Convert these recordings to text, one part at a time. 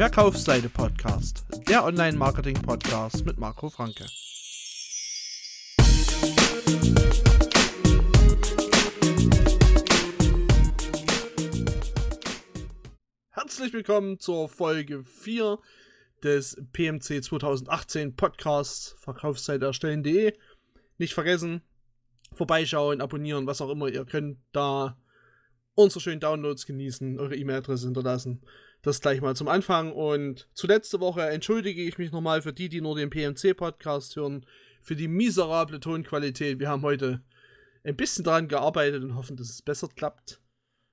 Verkaufsseite Podcast, der Online-Marketing-Podcast mit Marco Franke. Herzlich willkommen zur Folge 4 des PMC 2018 Podcasts Verkaufsseite erstellen.de. Nicht vergessen, vorbeischauen, abonnieren, was auch immer. Ihr könnt da unsere schönen Downloads genießen, eure E-Mail-Adresse hinterlassen. Das gleich mal zum Anfang. Und zu letzte Woche entschuldige ich mich nochmal für die, die nur den PMC-Podcast hören, für die miserable Tonqualität. Wir haben heute ein bisschen daran gearbeitet und hoffen, dass es besser klappt.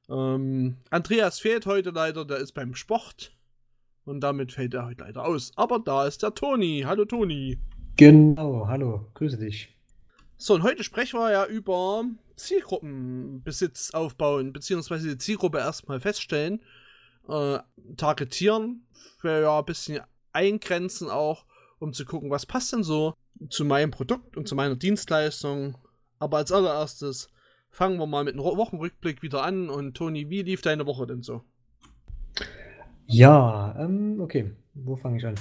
Ähm, Andreas fehlt heute leider, der ist beim Sport. Und damit fällt er heute leider aus. Aber da ist der Toni. Hallo Toni. Genau, hallo, grüße dich. So, und heute sprechen wir ja über Zielgruppenbesitz aufbauen, beziehungsweise die Zielgruppe erstmal feststellen, äh, targetieren, für ja ein bisschen eingrenzen auch, um zu gucken, was passt denn so zu meinem Produkt und zu meiner Dienstleistung. Aber als allererstes fangen wir mal mit einem Wochenrückblick wieder an. Und Toni, wie lief deine Woche denn so? Ja, ähm, okay, wo fange ich an?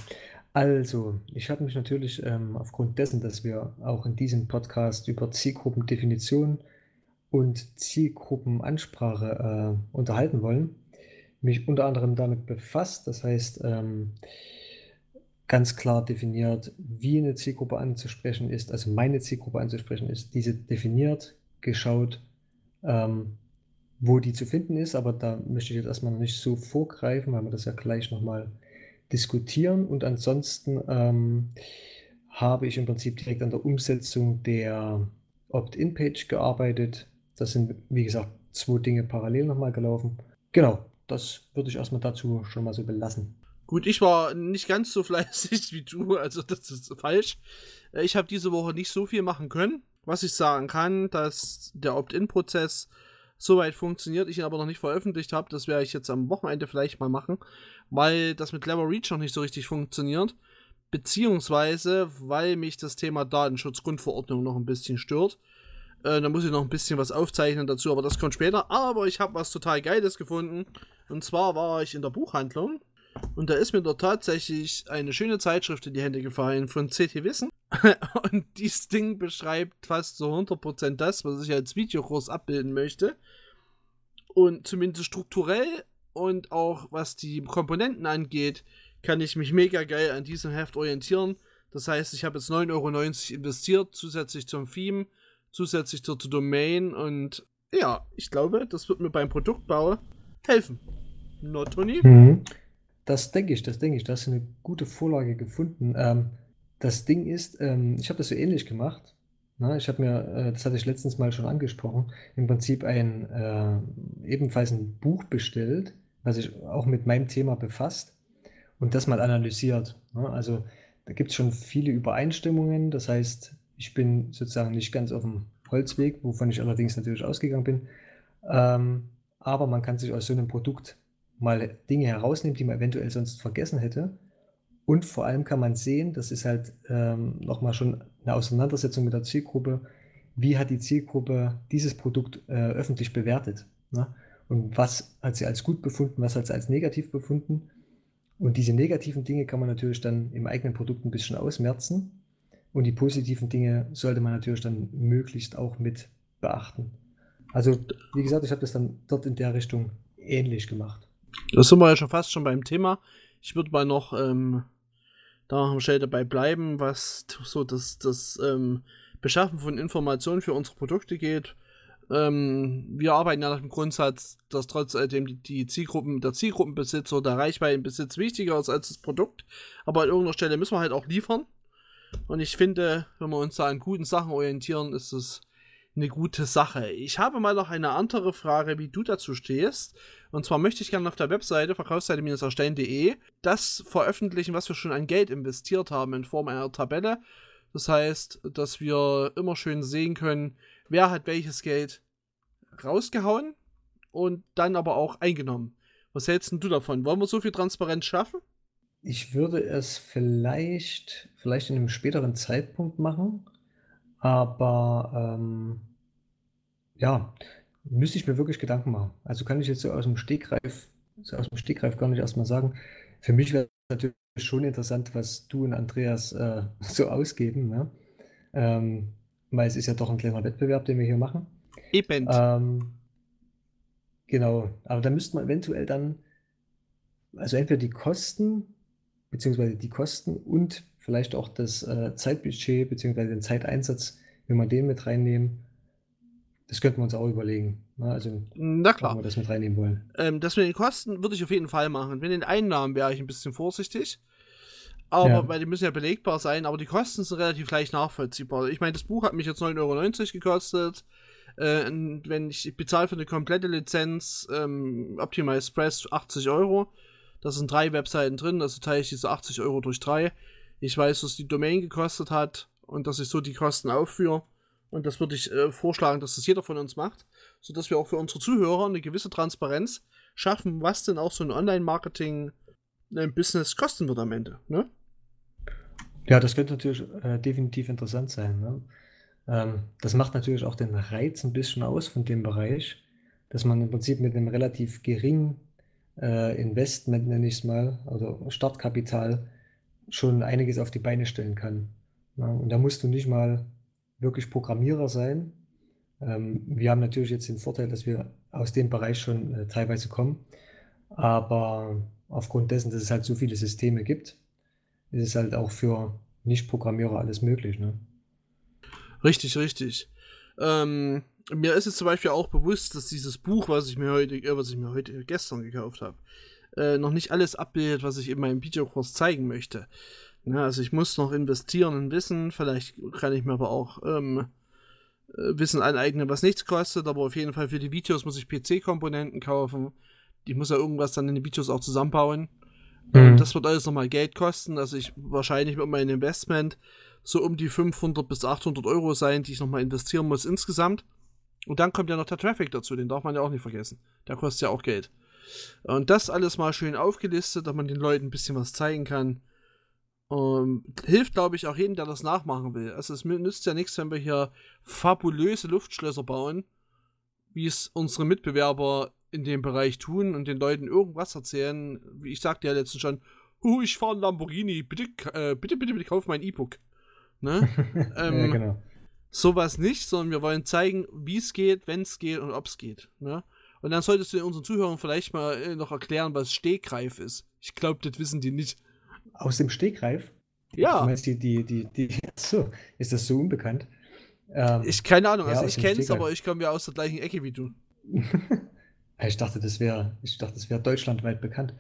Also, ich habe mich natürlich ähm, aufgrund dessen, dass wir auch in diesem Podcast über Zielgruppendefinition und Zielgruppenansprache äh, unterhalten wollen, mich unter anderem damit befasst. Das heißt, ähm, ganz klar definiert, wie eine Zielgruppe anzusprechen ist, also meine Zielgruppe anzusprechen ist, diese definiert, geschaut, ähm, wo die zu finden ist, aber da möchte ich jetzt erstmal nicht so vorgreifen, weil wir das ja gleich nochmal diskutieren. Und ansonsten ähm, habe ich im Prinzip direkt an der Umsetzung der Opt-in-Page gearbeitet. Das sind, wie gesagt, zwei Dinge parallel nochmal gelaufen. Genau, das würde ich erstmal dazu schon mal so belassen. Gut, ich war nicht ganz so fleißig wie du, also das ist falsch. Äh, ich habe diese Woche nicht so viel machen können. Was ich sagen kann, dass der Opt-in-Prozess soweit funktioniert, ich ihn aber noch nicht veröffentlicht habe, das werde ich jetzt am Wochenende vielleicht mal machen, weil das mit Clever Reach noch nicht so richtig funktioniert. Beziehungsweise, weil mich das Thema Datenschutzgrundverordnung noch ein bisschen stört. Äh, da muss ich noch ein bisschen was aufzeichnen dazu, aber das kommt später. Aber ich habe was total Geiles gefunden. Und zwar war ich in der Buchhandlung und da ist mir dort tatsächlich eine schöne Zeitschrift in die Hände gefallen von CT Wissen. und dieses Ding beschreibt fast so 100% das, was ich als Videokurs abbilden möchte. Und zumindest strukturell und auch was die Komponenten angeht, kann ich mich mega geil an diesem Heft orientieren. Das heißt, ich habe jetzt 9,90 Euro investiert, zusätzlich zum Theme, zusätzlich zur Domain und ja, ich glaube, das wird mir beim Produktbau helfen. Not Tony? Mhm. Das denke ich, das denke ich. Da hast du eine gute Vorlage gefunden. Ähm, das Ding ist, ähm, ich habe das so ähnlich gemacht. Na, ich habe mir, äh, das hatte ich letztens mal schon angesprochen, im Prinzip ein äh, ebenfalls ein Buch bestellt, was sich auch mit meinem Thema befasst und das mal analysiert. Ne? Also da gibt es schon viele Übereinstimmungen. Das heißt, ich bin sozusagen nicht ganz auf dem Holzweg, wovon ich allerdings natürlich ausgegangen bin. Ähm, aber man kann sich aus so einem Produkt mal Dinge herausnehmen, die man eventuell sonst vergessen hätte. Und vor allem kann man sehen, das ist halt ähm, nochmal schon eine Auseinandersetzung mit der Zielgruppe, wie hat die Zielgruppe dieses Produkt äh, öffentlich bewertet. Ne? Und was hat sie als gut befunden, was hat sie als negativ befunden. Und diese negativen Dinge kann man natürlich dann im eigenen Produkt ein bisschen ausmerzen. Und die positiven Dinge sollte man natürlich dann möglichst auch mit beachten. Also, wie gesagt, ich habe das dann dort in der Richtung ähnlich gemacht. Das sind wir ja schon fast schon beim Thema. Ich würde mal noch ähm, da noch schnell dabei bleiben, was so das, das ähm, Beschaffen von Informationen für unsere Produkte geht. Ähm, wir arbeiten ja nach dem Grundsatz, dass trotzdem die, die Zielgruppen, der Zielgruppenbesitz oder der Reichweitenbesitz wichtiger ist als das Produkt. Aber an irgendeiner Stelle müssen wir halt auch liefern. Und ich finde, wenn wir uns da an guten Sachen orientieren, ist es eine gute Sache. Ich habe mal noch eine andere Frage, wie du dazu stehst. Und zwar möchte ich gerne auf der Webseite verkaufsseite-erstellen.de das veröffentlichen, was wir schon an Geld investiert haben in Form einer Tabelle. Das heißt, dass wir immer schön sehen können, wer hat welches Geld rausgehauen und dann aber auch eingenommen. Was hältst du davon? Wollen wir so viel Transparenz schaffen? Ich würde es vielleicht, vielleicht in einem späteren Zeitpunkt machen, aber ähm, ja, müsste ich mir wirklich Gedanken machen. Also kann ich jetzt so aus dem Stegreif, so aus dem Stegreif gar nicht erstmal sagen. Für mich wäre natürlich schon interessant, was du und Andreas äh, so ausgeben, ne? Ähm, weil es ist ja doch ein kleiner Wettbewerb, den wir hier machen. Eben. Ähm, genau, aber da müsste man eventuell dann, also entweder die Kosten, beziehungsweise die Kosten und vielleicht auch das äh, Zeitbudget, beziehungsweise den Zeiteinsatz, wenn wir den mit reinnehmen, das könnten wir uns auch überlegen. Ne? Also, Na klar. Ob wir das mit reinnehmen wollen. Ähm, das mit den Kosten würde ich auf jeden Fall machen. Mit den Einnahmen wäre ich ein bisschen vorsichtig. Aber, ja. weil die müssen ja belegbar sein, aber die Kosten sind relativ leicht nachvollziehbar. Ich meine, das Buch hat mich jetzt 9,90 Euro gekostet. Äh, wenn ich, ich bezahle für eine komplette Lizenz ähm, Optimize Press 80 Euro. Da sind drei Webseiten drin, also teile ich diese 80 Euro durch drei. Ich weiß, was die Domain gekostet hat und dass ich so die Kosten aufführe. Und das würde ich äh, vorschlagen, dass das jeder von uns macht, sodass wir auch für unsere Zuhörer eine gewisse Transparenz schaffen, was denn auch so ein Online-Marketing-Business äh, kosten wird am Ende. Ne? Ja, das könnte natürlich äh, definitiv interessant sein. Ne? Ähm, das macht natürlich auch den Reiz ein bisschen aus von dem Bereich, dass man im Prinzip mit einem relativ geringen äh, Investment, nenne ich es mal, also Startkapital, schon einiges auf die Beine stellen kann. Ja, und da musst du nicht mal wirklich Programmierer sein. Ähm, wir haben natürlich jetzt den Vorteil, dass wir aus dem Bereich schon äh, teilweise kommen. Aber aufgrund dessen, dass es halt so viele Systeme gibt, ist es halt auch für Nicht-Programmierer alles möglich. Ne? Richtig, richtig. Ähm, mir ist jetzt zum Beispiel auch bewusst, dass dieses Buch, was ich mir heute, äh, was ich mir heute gestern gekauft habe, äh, noch nicht alles abbildet, was ich in meinem Videokurs zeigen möchte. Ja, also ich muss noch investieren in Wissen, vielleicht kann ich mir aber auch ähm, äh, Wissen aneignen, was nichts kostet, aber auf jeden Fall für die Videos muss ich PC-Komponenten kaufen. Ich muss ja irgendwas dann in den Videos auch zusammenbauen. Mhm. Das wird alles nochmal Geld kosten. Also ich wahrscheinlich wird mein Investment so um die 500 bis 800 Euro sein, die ich nochmal investieren muss insgesamt. Und dann kommt ja noch der Traffic dazu, den darf man ja auch nicht vergessen. Der kostet ja auch Geld. Und das alles mal schön aufgelistet, dass man den Leuten ein bisschen was zeigen kann. Um, hilft, glaube ich, auch jedem, der das nachmachen will. Also es nützt ja nichts, wenn wir hier fabulöse Luftschlösser bauen, wie es unsere Mitbewerber in dem Bereich tun und den Leuten irgendwas erzählen. Wie ich sagte ja letztens schon, uh, ich fahre einen Lamborghini, bitte, äh, bitte, bitte, bitte kauf mein E-Book. Ne? ähm, ja, genau. Sowas nicht, sondern wir wollen zeigen, wie es geht, wenn es geht und ob es geht. Ne? Und dann solltest du unseren Zuhörern vielleicht mal äh, noch erklären, was Stegreif ist. Ich glaube, das wissen die nicht. Aus dem Stegreif? Ja. Du meinst die, die, die, die, so, ist das so unbekannt? Ähm, ich, keine Ahnung, ja, also ich kenne es, aber ich komme ja aus der gleichen Ecke wie du. ich dachte, das wäre, ich dachte, das wäre deutschlandweit bekannt.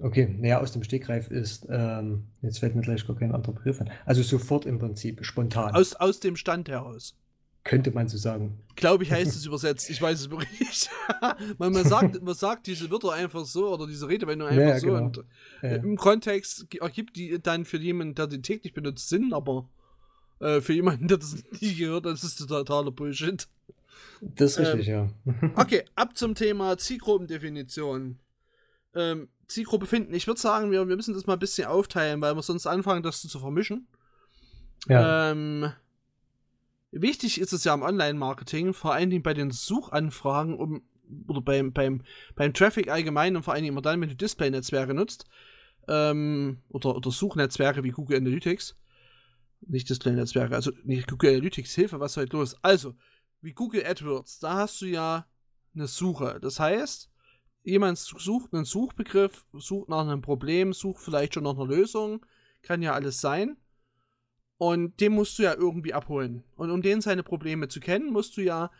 Okay, naja, aus dem Stegreif ist, ähm, jetzt fällt mir gleich gar kein anderer Begriff an. Also sofort im Prinzip, spontan. Aus, aus dem Stand heraus. Könnte man so sagen. Glaube ich, heißt es übersetzt. Ich weiß es wirklich nicht. man, man, sagt, man sagt diese Wörter einfach so oder diese Redewendung einfach ja, so. Genau. Und ja. Im Kontext ergibt die dann für jemanden, der die täglich benutzt, Sinn, aber äh, für jemanden, der das nie gehört, das ist totaler Bullshit. Das ist richtig, ähm, ja. okay, ab zum Thema Zielgruppendefinition. Ähm, Zielgruppe finden. Ich würde sagen, wir, wir müssen das mal ein bisschen aufteilen, weil wir sonst anfangen, das zu vermischen. Ja. Ähm, Wichtig ist es ja im Online-Marketing, vor allen Dingen bei den Suchanfragen um, oder beim, beim, beim Traffic allgemein und vor allen Dingen immer dann, wenn du Display-Netzwerke nutzt ähm, oder, oder Suchnetzwerke wie Google Analytics. Nicht Display-Netzwerke, also nicht Google Analytics, Hilfe, was ist heute los? Also, wie Google AdWords, da hast du ja eine Suche. Das heißt, jemand sucht einen Suchbegriff, sucht nach einem Problem, sucht vielleicht schon nach einer Lösung, kann ja alles sein. Und den musst du ja irgendwie abholen. Und um den seine Probleme zu kennen, musst du ja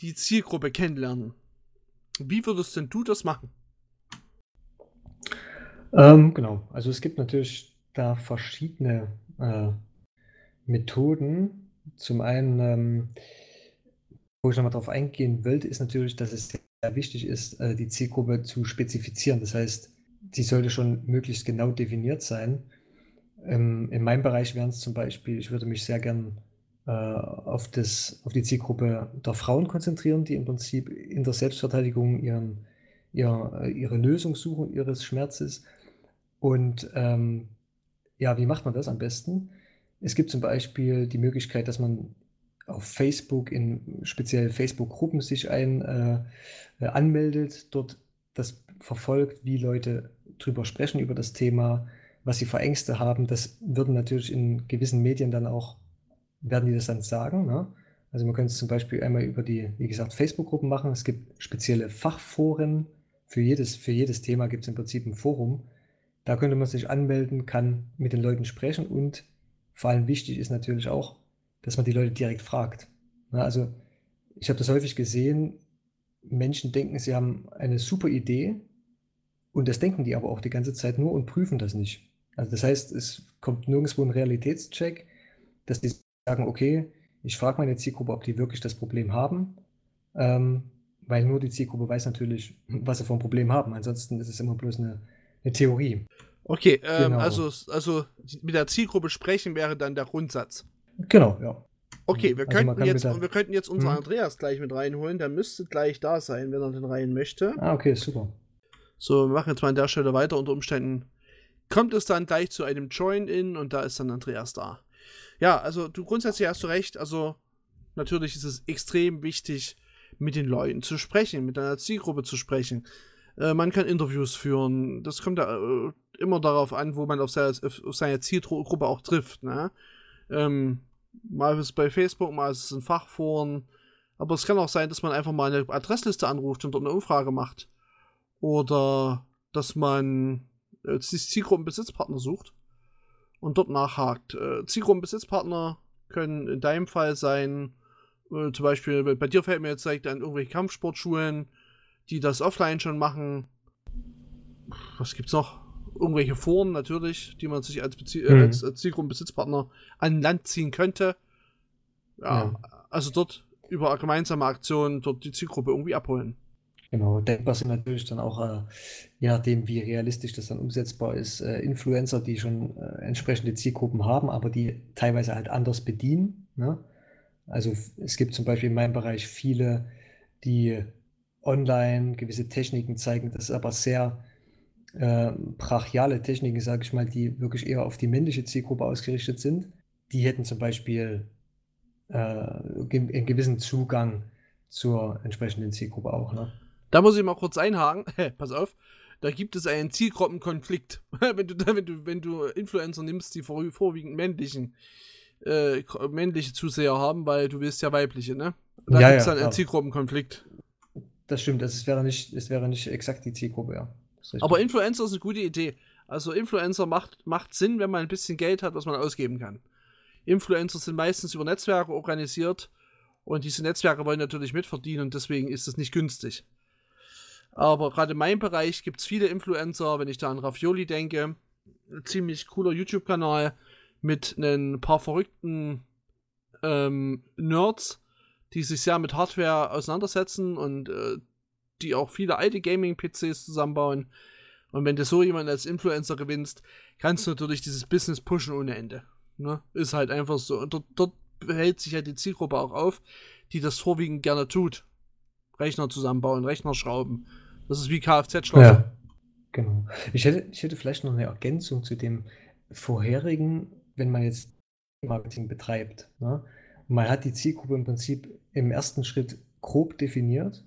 die Zielgruppe kennenlernen. Wie würdest denn du das machen? Ähm, genau. Also es gibt natürlich da verschiedene äh, Methoden. Zum einen, ähm, wo ich nochmal drauf eingehen wollte, ist natürlich, dass es sehr wichtig ist, äh, die Zielgruppe zu spezifizieren. Das heißt, sie sollte schon möglichst genau definiert sein ähm, in meinem Bereich wären es zum Beispiel, ich würde mich sehr gern äh, auf, das, auf die Zielgruppe der Frauen konzentrieren, die im Prinzip in der Selbstverteidigung ihren, ihr, ihre Lösung suchen ihres Schmerzes. Und ähm, ja, wie macht man das am besten? Es gibt zum Beispiel die Möglichkeit, dass man auf Facebook in speziell Facebook-Gruppen sich ein, äh, anmeldet, dort das verfolgt, wie Leute drüber sprechen, über das Thema, was sie für Ängste haben. Das würden natürlich in gewissen Medien dann auch, werden die das dann sagen. Ne? Also man könnte es zum Beispiel einmal über die, wie gesagt, Facebook-Gruppen machen. Es gibt spezielle Fachforen. Für jedes, für jedes Thema gibt es im Prinzip ein Forum. Da könnte man sich anmelden, kann mit den Leuten sprechen und vor allem wichtig ist natürlich auch, dass man die Leute direkt fragt. Na, also ich habe das häufig gesehen, Menschen denken, sie haben eine super Idee und das denken die aber auch die ganze Zeit nur und prüfen das nicht. Also das heißt, es kommt nirgendwo ein Realitätscheck, dass die sagen, okay, ich frage meine Zielgruppe, ob die wirklich das Problem haben, ähm, weil nur die Zielgruppe weiß natürlich, was sie für ein Problem haben. Ansonsten ist es immer bloß eine, eine Theorie. Okay, ähm, genau. also, also mit der Zielgruppe sprechen wäre dann der Grundsatz. Genau, ja. Okay, wir, also könnten, jetzt, wir könnten jetzt unseren hm? Andreas gleich mit reinholen. Der müsste gleich da sein, wenn er den rein möchte. Ah, okay, super. So, wir machen jetzt mal an der Stelle weiter. Unter Umständen kommt es dann gleich zu einem Join-In und da ist dann Andreas da. Ja, also du grundsätzlich hast du recht. Also natürlich ist es extrem wichtig, mit den Leuten zu sprechen, mit deiner Zielgruppe zu sprechen. Äh, man kann Interviews führen. Das kommt da äh, immer darauf an, wo man auf seine, auf seine Zielgruppe auch trifft. Ne? Ähm, mal ist es bei Facebook, mal ist es in Fachforen. Aber es kann auch sein, dass man einfach mal eine Adressliste anruft und dort eine Umfrage macht. Oder dass man äh, Zielgruppenbesitzpartner sucht und dort nachhakt. Äh, Zielgruppenbesitzpartner können in deinem Fall sein, äh, zum Beispiel, bei dir fällt mir jetzt direkt an irgendwelche Kampfsportschulen, die das offline schon machen. Was gibt's noch? Irgendwelche Foren natürlich, die man sich als, Bezie äh, mhm. als, als Zielgruppenbesitzpartner an Land ziehen könnte. Ja, ja, also dort über gemeinsame Aktionen dort die Zielgruppe irgendwie abholen. Genau, denkbar sind natürlich dann auch, äh, je nachdem, wie realistisch das dann umsetzbar ist, äh, Influencer, die schon äh, entsprechende Zielgruppen haben, aber die teilweise halt anders bedienen. Ne? Also es gibt zum Beispiel in meinem Bereich viele, die online gewisse Techniken zeigen, das ist aber sehr äh, brachiale Techniken, sage ich mal, die wirklich eher auf die männliche Zielgruppe ausgerichtet sind. Die hätten zum Beispiel äh, einen gewissen Zugang zur entsprechenden Zielgruppe auch. Ne? Da muss ich mal kurz einhaken. Pass auf. Da gibt es einen Zielgruppenkonflikt. wenn, du, wenn, du, wenn du Influencer nimmst, die vor, vorwiegend männlichen, äh, männliche Zuseher haben, weil du willst ja weibliche, ne? Da ja, gibt es dann ja, einen Zielgruppenkonflikt. Das stimmt, das wäre nicht, es wäre nicht exakt die Zielgruppe, ja. Aber Influencer ist eine gute Idee. Also Influencer macht, macht Sinn, wenn man ein bisschen Geld hat, was man ausgeben kann. Influencer sind meistens über Netzwerke organisiert und diese Netzwerke wollen natürlich mitverdienen und deswegen ist es nicht günstig. Aber gerade in meinem Bereich gibt es viele Influencer, wenn ich da an Raffioli denke. Ein ziemlich cooler YouTube-Kanal mit ein paar verrückten ähm, Nerds, die sich sehr mit Hardware auseinandersetzen und äh, die auch viele alte Gaming-PCs zusammenbauen. Und wenn du so jemanden als Influencer gewinnst, kannst du natürlich dieses Business pushen ohne Ende. Ne? Ist halt einfach so. Und dort, dort hält sich ja die Zielgruppe auch auf, die das vorwiegend gerne tut. Rechner zusammenbauen, Rechner schrauben. Das ist wie Kfz-Schlosser. Ja, genau. Ich hätte, ich hätte vielleicht noch eine Ergänzung zu dem vorherigen, wenn man jetzt Marketing betreibt. Ne? Man hat die Zielgruppe im Prinzip im ersten Schritt grob definiert.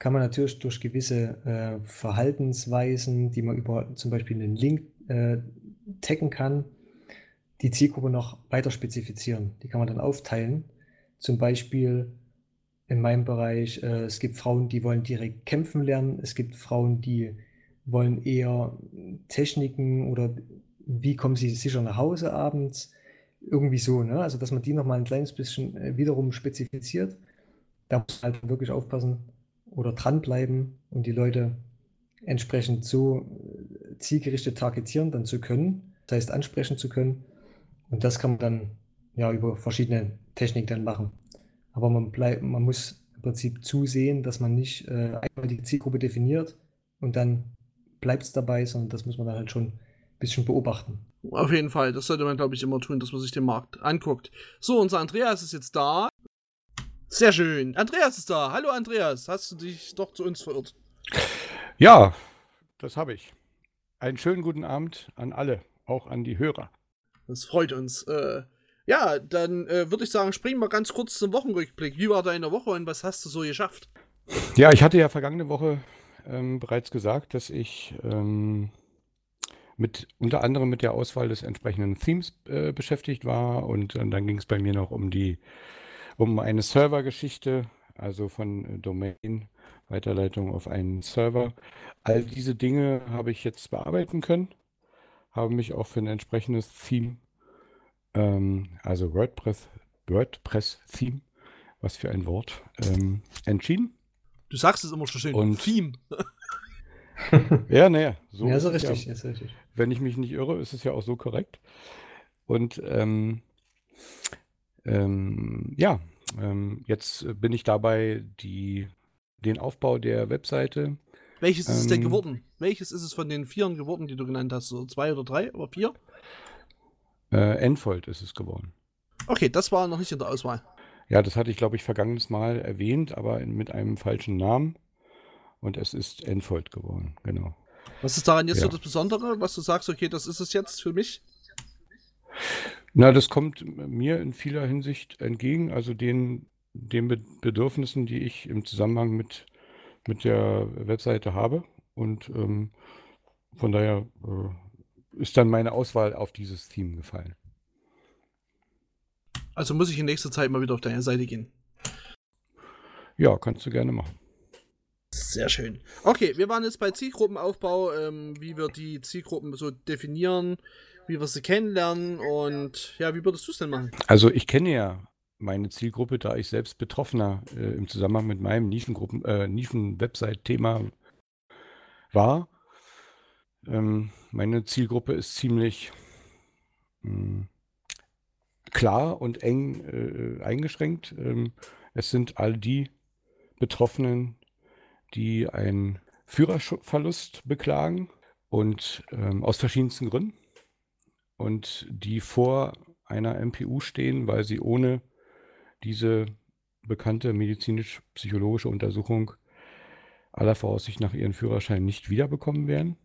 Kann man natürlich durch gewisse äh, Verhaltensweisen, die man über zum Beispiel einen Link äh, taggen kann, die Zielgruppe noch weiter spezifizieren. Die kann man dann aufteilen. Zum Beispiel in meinem Bereich. Äh, es gibt Frauen, die wollen direkt kämpfen lernen. Es gibt Frauen, die wollen eher Techniken oder wie kommen sie sicher nach Hause abends. Irgendwie so, ne? Also, dass man die nochmal ein kleines bisschen äh, wiederum spezifiziert. Da muss man halt wirklich aufpassen oder dranbleiben und die Leute entsprechend so äh, zielgerichtet targetieren dann zu können, das heißt ansprechen zu können. Und das kann man dann ja über verschiedene Techniken dann machen. Aber man, bleib, man muss im Prinzip zusehen, dass man nicht äh, einmal die Zielgruppe definiert und dann bleibt es dabei, sondern das muss man dann halt schon ein bisschen beobachten. Auf jeden Fall, das sollte man, glaube ich, immer tun, dass man sich den Markt anguckt. So, unser Andreas ist jetzt da. Sehr schön. Andreas ist da. Hallo Andreas, hast du dich doch zu uns verirrt? Ja, das habe ich. Einen schönen guten Abend an alle, auch an die Hörer. Das freut uns. Äh, ja, dann äh, würde ich sagen, springen wir ganz kurz zum Wochenrückblick. Wie war deine Woche und was hast du so geschafft? Ja, ich hatte ja vergangene Woche ähm, bereits gesagt, dass ich ähm, mit unter anderem mit der Auswahl des entsprechenden Themes äh, beschäftigt war und, und dann ging es bei mir noch um die um eine Servergeschichte, also von äh, Domain Weiterleitung auf einen Server. All diese Dinge habe ich jetzt bearbeiten können, habe mich auch für ein entsprechendes Theme, ähm, also WordPress, WordPress Theme, was für ein Wort, ähm, entschieden. Du sagst es immer so schön. Und Theme. ja, naja, so ja, so richtig, ja, ist richtig. Wenn ich mich nicht irre, ist es ja auch so korrekt. Und ähm, ähm, ja, ähm, jetzt bin ich dabei, die, den Aufbau der Webseite. Welches ist es denn ähm, geworden? Welches ist es von den vieren geworden, die du genannt hast? So zwei oder drei oder vier? Äh, Enfold ist es geworden. Okay, das war noch nicht in der Auswahl. Ja, das hatte ich, glaube ich, vergangenes Mal erwähnt, aber mit einem falschen Namen. Und es ist Enfold geworden, genau. Was ist daran jetzt ja. so das Besondere, was du sagst, okay, das ist es jetzt für mich? Na, das kommt mir in vieler Hinsicht entgegen, also den, den Bedürfnissen, die ich im Zusammenhang mit, mit der Webseite habe. Und ähm, von daher äh, ist dann meine Auswahl auf dieses Theme gefallen. Also muss ich in nächster Zeit mal wieder auf deine Seite gehen. Ja, kannst du gerne machen. Sehr schön. Okay, wir waren jetzt bei Zielgruppenaufbau, ähm, wie wir die Zielgruppen so definieren, wie wir sie kennenlernen und ja, wie würdest du es denn machen? Also ich kenne ja meine Zielgruppe, da ich selbst Betroffener äh, im Zusammenhang mit meinem Nischengruppen, äh, Nischen-Website-Thema war. Ähm, meine Zielgruppe ist ziemlich mh, hm, klar und eng äh, eingeschränkt. Ähm, es sind all die Betroffenen, die einen Führerverlust beklagen und ähm, aus verschiedensten Gründen und die vor einer MPU stehen, weil sie ohne diese bekannte medizinisch-psychologische Untersuchung aller Voraussicht nach ihren Führerschein nicht wiederbekommen werden.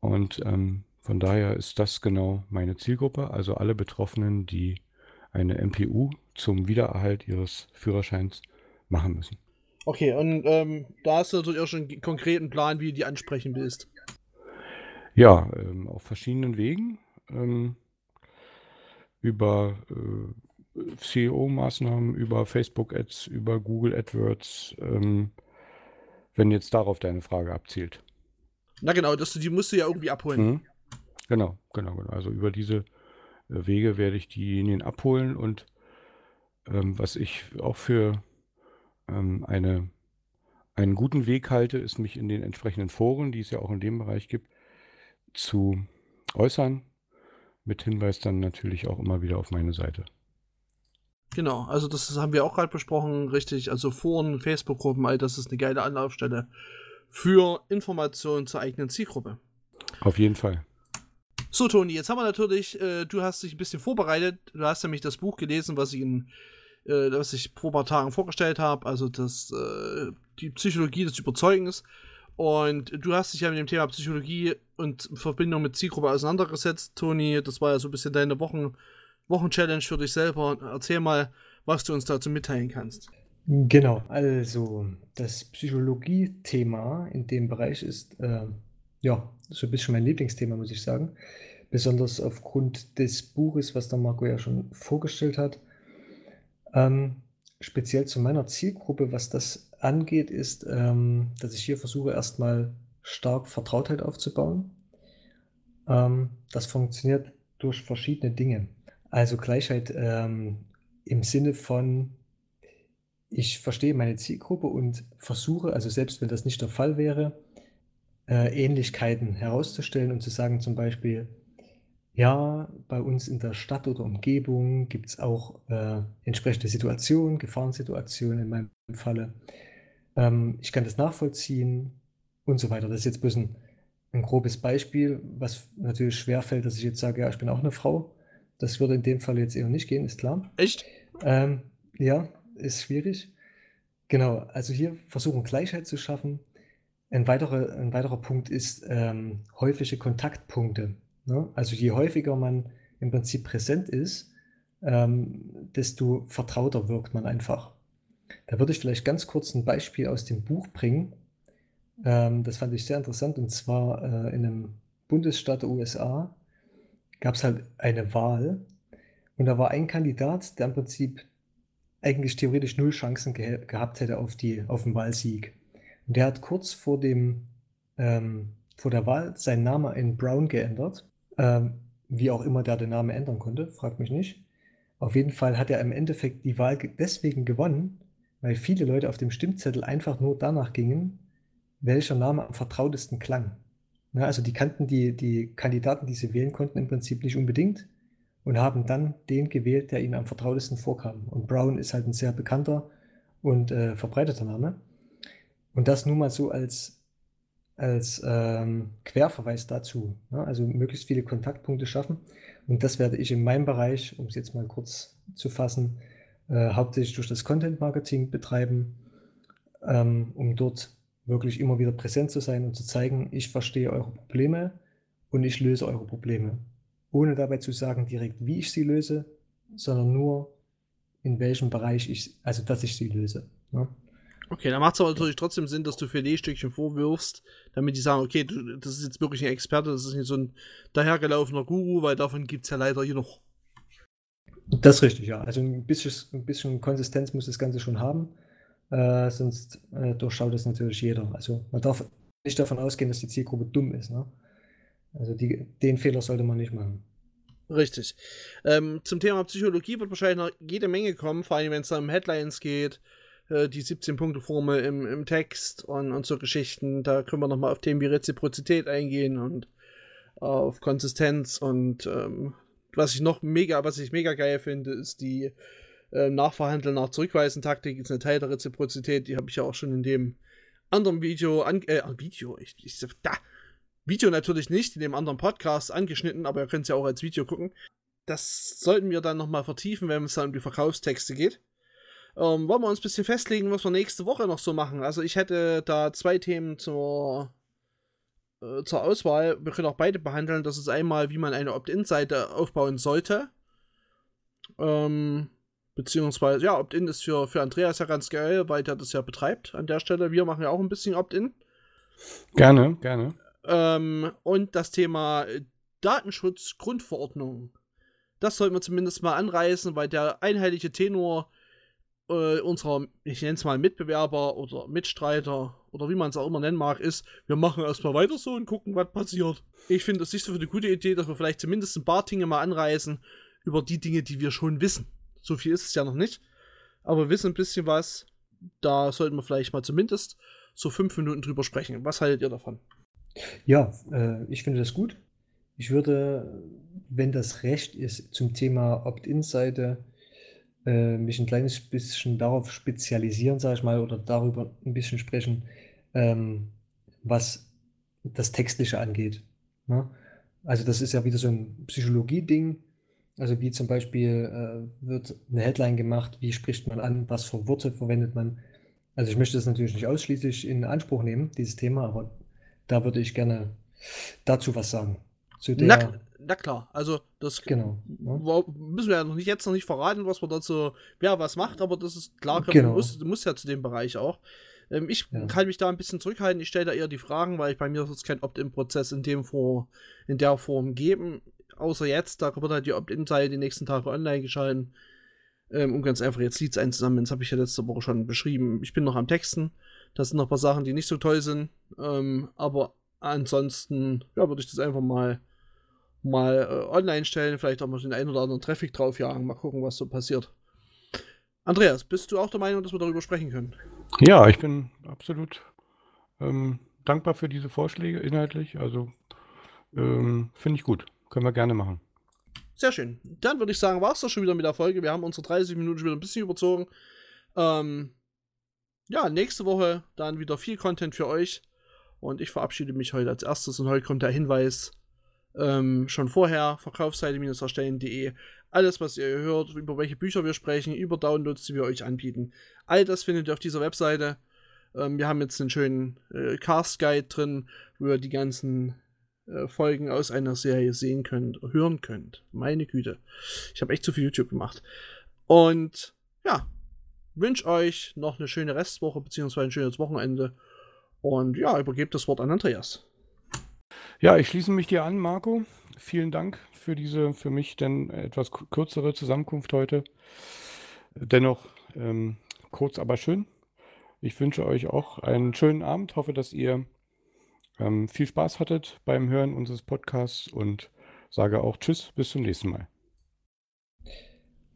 Und ähm, von daher ist das genau meine Zielgruppe, also alle Betroffenen, die eine MPU zum Wiedererhalt ihres Führerscheins machen müssen. Okay, und ähm, da hast du natürlich auch schon einen konkreten Plan, wie du die ansprechen willst. Ja, ähm, auf verschiedenen Wegen. Ähm, über äh, CEO-Maßnahmen, über Facebook-Ads, über Google AdWords, ähm, wenn jetzt darauf deine Frage abzielt. Na genau, das, die musst du ja irgendwie abholen. Mhm. Genau, genau, genau. Also über diese äh, Wege werde ich diejenigen abholen und ähm, was ich auch für ähm, eine, einen guten Weg halte, ist mich in den entsprechenden Foren, die es ja auch in dem Bereich gibt, zu äußern. Mit Hinweis dann natürlich auch immer wieder auf meine Seite. Genau, also das haben wir auch gerade besprochen, richtig. Also Foren, Facebook-Gruppen, all das ist eine geile Anlaufstelle für Informationen zur eigenen Zielgruppe. Auf jeden Fall. So, Toni, jetzt haben wir natürlich, äh, du hast dich ein bisschen vorbereitet. Du hast nämlich das Buch gelesen, was ich, in, äh, was ich vor ein paar Tagen vorgestellt habe, also das, äh, die Psychologie des Überzeugens. Und du hast dich ja mit dem Thema Psychologie und Verbindung mit Zielgruppe auseinandergesetzt, Toni. Das war ja so ein bisschen deine Wochen, Wochenchallenge für dich selber. Erzähl mal, was du uns dazu mitteilen kannst. Genau, also das Psychologie-Thema in dem Bereich ist äh, ja, so ein bisschen mein Lieblingsthema, muss ich sagen. Besonders aufgrund des Buches, was der Marco ja schon vorgestellt hat. Ähm, speziell zu meiner Zielgruppe, was das angeht, ist, ähm, dass ich hier versuche, erstmal stark Vertrautheit aufzubauen. Ähm, das funktioniert durch verschiedene Dinge. Also Gleichheit ähm, im Sinne von, ich verstehe meine Zielgruppe und versuche, also selbst wenn das nicht der Fall wäre, äh, Ähnlichkeiten herauszustellen und zu sagen zum Beispiel, ja, bei uns in der Stadt oder Umgebung gibt es auch äh, entsprechende Situationen, Gefahrensituationen in meinem Falle. Ähm, ich kann das nachvollziehen und so weiter. Das ist jetzt bloß ein, ein grobes Beispiel, was natürlich schwerfällt, dass ich jetzt sage, ja, ich bin auch eine Frau. Das würde in dem Fall jetzt eher nicht gehen, ist klar. Echt? Ähm, ja, ist schwierig. Genau, also hier versuchen Gleichheit zu schaffen ein weiterer, ein weiterer Punkt ist ähm, häufige Kontaktpunkte. Ne? Also je häufiger man im Prinzip präsent ist, ähm, desto vertrauter wirkt man einfach. Da würde ich vielleicht ganz kurz ein Beispiel aus dem Buch bringen. Ähm, das fand ich sehr interessant und zwar äh, in einem Bundesstaat der USA gab es halt eine Wahl und da war ein Kandidat, der im Prinzip eigentlich theoretisch null Chancen ge gehabt hätte auf, die, auf den Wahlsieg. Und der hat kurz vor, dem, ähm, vor der Wahl seinen Namen in Brown geändert. Ähm, wie auch immer der den Namen ändern konnte, fragt mich nicht. Auf jeden Fall hat er im Endeffekt die Wahl deswegen gewonnen, weil viele Leute auf dem Stimmzettel einfach nur danach gingen, welcher Name am vertrautesten klang. Ja, also die kannten die, die Kandidaten, die sie wählen konnten, im Prinzip nicht unbedingt und haben dann den gewählt, der ihnen am vertrautesten vorkam. Und Brown ist halt ein sehr bekannter und äh, verbreiteter Name. Und das nur mal so als, als ähm, Querverweis dazu. Ne? Also möglichst viele Kontaktpunkte schaffen. Und das werde ich in meinem Bereich, um es jetzt mal kurz zu fassen, äh, hauptsächlich durch das Content Marketing betreiben, ähm, um dort wirklich immer wieder präsent zu sein und zu zeigen, ich verstehe eure Probleme und ich löse eure Probleme ohne dabei zu sagen direkt, wie ich sie löse, sondern nur in welchem Bereich ich, also dass ich sie löse. Ne? Okay, dann macht es aber natürlich trotzdem Sinn, dass du Filetstückchen vorwirfst, damit die sagen, okay, du, das ist jetzt wirklich ein Experte, das ist nicht so ein dahergelaufener Guru, weil davon gibt es ja leider hier noch. Das ist richtig, ja. Also ein bisschen, ein bisschen Konsistenz muss das Ganze schon haben, äh, sonst äh, durchschaut das natürlich jeder. Also man darf nicht davon ausgehen, dass die Zielgruppe dumm ist. Ne? Also die, den Fehler sollte man nicht machen. Richtig. Ähm, zum Thema Psychologie wird wahrscheinlich noch jede Menge kommen, vor allem wenn es um Headlines geht, äh, die 17-Punkte-Formel im, im Text und, und so Geschichten. Da können wir nochmal auf Themen wie Reziprozität eingehen und auf Konsistenz und ähm, was ich noch mega, was ich mega geil finde, ist die äh, Nachverhandeln nach Zurückweisen-Taktik, ist eine Teil der Reziprozität, die habe ich ja auch schon in dem anderen Video, an, äh, Video, ich, ich, da, Video natürlich nicht, in dem anderen Podcast angeschnitten, aber ihr könnt es ja auch als Video gucken. Das sollten wir dann nochmal vertiefen, wenn es dann um die Verkaufstexte geht. Ähm, wollen wir uns ein bisschen festlegen, was wir nächste Woche noch so machen. Also ich hätte da zwei Themen zur, äh, zur Auswahl. Wir können auch beide behandeln. Das ist einmal, wie man eine Opt-in-Seite aufbauen sollte. Ähm, beziehungsweise, ja, Opt-in ist für, für Andreas ja ganz geil, weil der das ja betreibt an der Stelle. Wir machen ja auch ein bisschen Opt-in. Gerne, gerne. Ähm, und das Thema Datenschutz-Grundverordnung. Das sollten wir zumindest mal anreißen, weil der einheitliche Tenor äh, unserer, ich nenne es mal Mitbewerber oder Mitstreiter oder wie man es auch immer nennen mag, ist, wir machen erstmal weiter so und gucken, was passiert. Ich finde es nicht so für eine gute Idee, dass wir vielleicht zumindest ein paar Dinge mal anreißen über die Dinge, die wir schon wissen. So viel ist es ja noch nicht. Aber wir wissen ein bisschen was. Da sollten wir vielleicht mal zumindest so fünf Minuten drüber sprechen. Was haltet ihr davon? Ja, äh, ich finde das gut. Ich würde, wenn das recht ist, zum Thema Opt-in-Seite äh, mich ein kleines bisschen darauf spezialisieren, sage ich mal, oder darüber ein bisschen sprechen, ähm, was das Textliche angeht. Ne? Also das ist ja wieder so ein Psychologie-Ding. Also wie zum Beispiel äh, wird eine Headline gemacht, wie spricht man an, was für Worte verwendet man. Also ich möchte das natürlich nicht ausschließlich in Anspruch nehmen, dieses Thema, aber da würde ich gerne dazu was sagen. Na, na, klar, also das genau, ne? müssen wir ja noch nicht, jetzt noch nicht verraten, was man dazu, wer was macht, aber das ist klar, genau. muss, muss ja zu dem Bereich auch. Ähm, ich ja. kann mich da ein bisschen zurückhalten, ich stelle da eher die Fragen, weil ich bei mir es kein Opt-in-Prozess in dem Form, in der Form geben, außer jetzt, da wird halt die Opt-in-Seite die nächsten Tage online geschalten, ähm, um ganz einfach jetzt Leads einzusammeln, das habe ich ja letzte Woche schon beschrieben. Ich bin noch am Texten, das sind noch ein paar Sachen, die nicht so toll sind. Ähm, aber ansonsten, ja, würde ich das einfach mal, mal äh, online stellen. Vielleicht auch mal den einen oder anderen Traffic draufjagen. Mal gucken, was so passiert. Andreas, bist du auch der Meinung, dass wir darüber sprechen können? Ja, ich bin absolut ähm, dankbar für diese Vorschläge inhaltlich. Also ähm, finde ich gut. Können wir gerne machen. Sehr schön. Dann würde ich sagen, war es das schon wieder mit der Folge. Wir haben unsere 30 Minuten schon wieder ein bisschen überzogen. Ähm, ja, nächste Woche dann wieder viel Content für euch. Und ich verabschiede mich heute als erstes. Und heute kommt der Hinweis ähm, schon vorher: Verkaufsseite-erstellen.de. Alles, was ihr hört, über welche Bücher wir sprechen, über Downloads, die wir euch anbieten. All das findet ihr auf dieser Webseite. Ähm, wir haben jetzt einen schönen äh, Cast Guide drin, wo ihr die ganzen äh, Folgen aus einer Serie sehen könnt, hören könnt. Meine Güte. Ich habe echt zu viel YouTube gemacht. Und ja, wünsche euch noch eine schöne Restwoche bzw. ein schönes Wochenende. Und ja, übergebe das Wort an Andreas. Ja, ich schließe mich dir an, Marco. Vielen Dank für diese für mich denn etwas kürzere Zusammenkunft heute. Dennoch ähm, kurz, aber schön. Ich wünsche euch auch einen schönen Abend. Hoffe, dass ihr ähm, viel Spaß hattet beim Hören unseres Podcasts und sage auch Tschüss, bis zum nächsten Mal.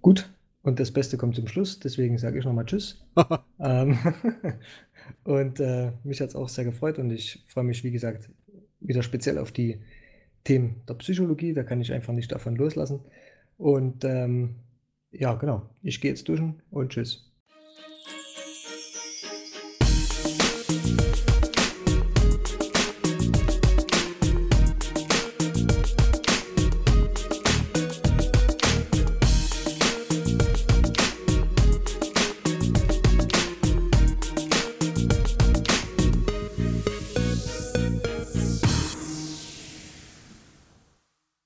Gut, und das Beste kommt zum Schluss, deswegen sage ich nochmal Tschüss. ähm, und äh, mich hat es auch sehr gefreut und ich freue mich, wie gesagt, wieder speziell auf die Themen der Psychologie. Da kann ich einfach nicht davon loslassen. Und ähm, ja, genau, ich gehe jetzt duschen und Tschüss.